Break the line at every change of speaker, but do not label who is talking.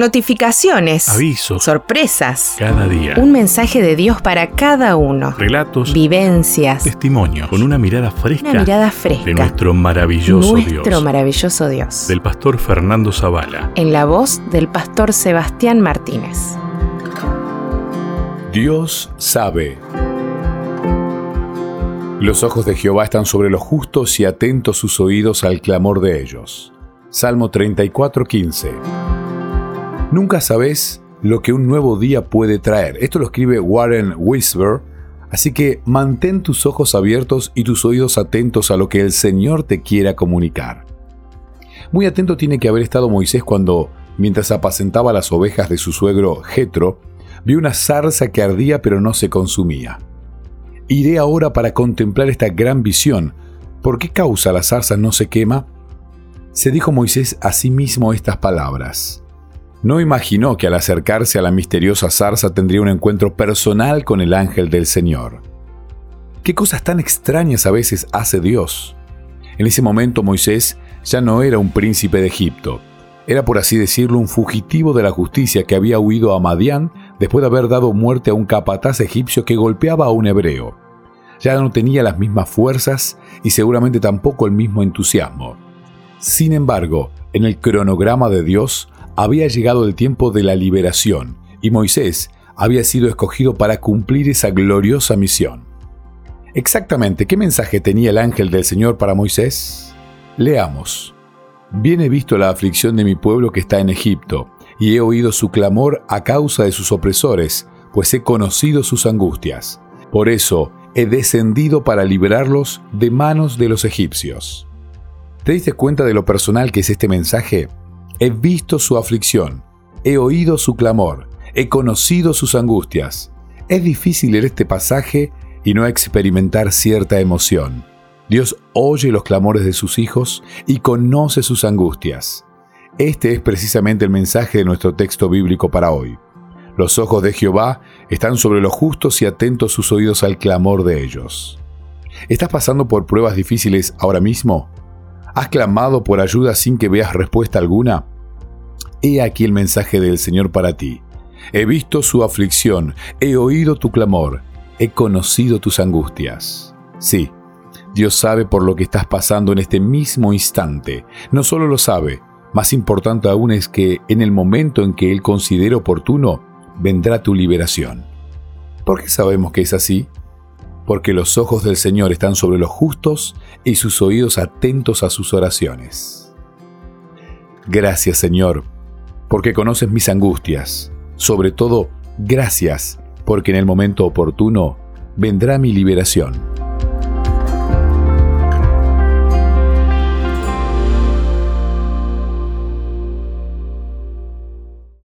Notificaciones.
Avisos.
Sorpresas.
Cada día.
Un mensaje de Dios para cada uno.
Relatos.
Vivencias.
Testimonios. Con una mirada fresca.
Una mirada fresca.
De nuestro maravilloso
Nuestro
Dios.
maravilloso Dios.
Del pastor Fernando Zavala.
En la voz del pastor Sebastián Martínez.
Dios sabe. Los ojos de Jehová están sobre los justos y atentos sus oídos al clamor de ellos. Salmo 34:15. Nunca sabes lo que un nuevo día puede traer. Esto lo escribe Warren Whisper, así que mantén tus ojos abiertos y tus oídos atentos a lo que el Señor te quiera comunicar. Muy atento tiene que haber estado Moisés cuando, mientras apacentaba las ovejas de su suegro Jetro, vio una zarza que ardía pero no se consumía. Iré ahora para contemplar esta gran visión. ¿Por qué causa la zarza no se quema? Se dijo Moisés a sí mismo estas palabras. No imaginó que al acercarse a la misteriosa zarza tendría un encuentro personal con el ángel del Señor. ¿Qué cosas tan extrañas a veces hace Dios? En ese momento Moisés ya no era un príncipe de Egipto. Era, por así decirlo, un fugitivo de la justicia que había huido a Madián después de haber dado muerte a un capataz egipcio que golpeaba a un hebreo. Ya no tenía las mismas fuerzas y seguramente tampoco el mismo entusiasmo. Sin embargo, en el cronograma de Dios había llegado el tiempo de la liberación y Moisés había sido escogido para cumplir esa gloriosa misión. Exactamente, ¿qué mensaje tenía el ángel del Señor para Moisés? Leamos. Bien he visto la aflicción de mi pueblo que está en Egipto, y he oído su clamor a causa de sus opresores, pues he conocido sus angustias. Por eso he descendido para liberarlos de manos de los egipcios. ¿Te diste cuenta de lo personal que es este mensaje? He visto su aflicción, he oído su clamor, he conocido sus angustias. Es difícil leer este pasaje y no experimentar cierta emoción. Dios oye los clamores de sus hijos y conoce sus angustias. Este es precisamente el mensaje de nuestro texto bíblico para hoy. Los ojos de Jehová están sobre los justos y atentos sus oídos al clamor de ellos. ¿Estás pasando por pruebas difíciles ahora mismo? ¿Has clamado por ayuda sin que veas respuesta alguna? He aquí el mensaje del Señor para ti. He visto su aflicción, he oído tu clamor, he conocido tus angustias. Sí, Dios sabe por lo que estás pasando en este mismo instante. No solo lo sabe, más importante aún es que en el momento en que Él considere oportuno, vendrá tu liberación. ¿Por qué sabemos que es así? Porque los ojos del Señor están sobre los justos y sus oídos atentos a sus oraciones. Gracias Señor, porque conoces mis angustias. Sobre todo, gracias, porque en el momento oportuno vendrá mi liberación.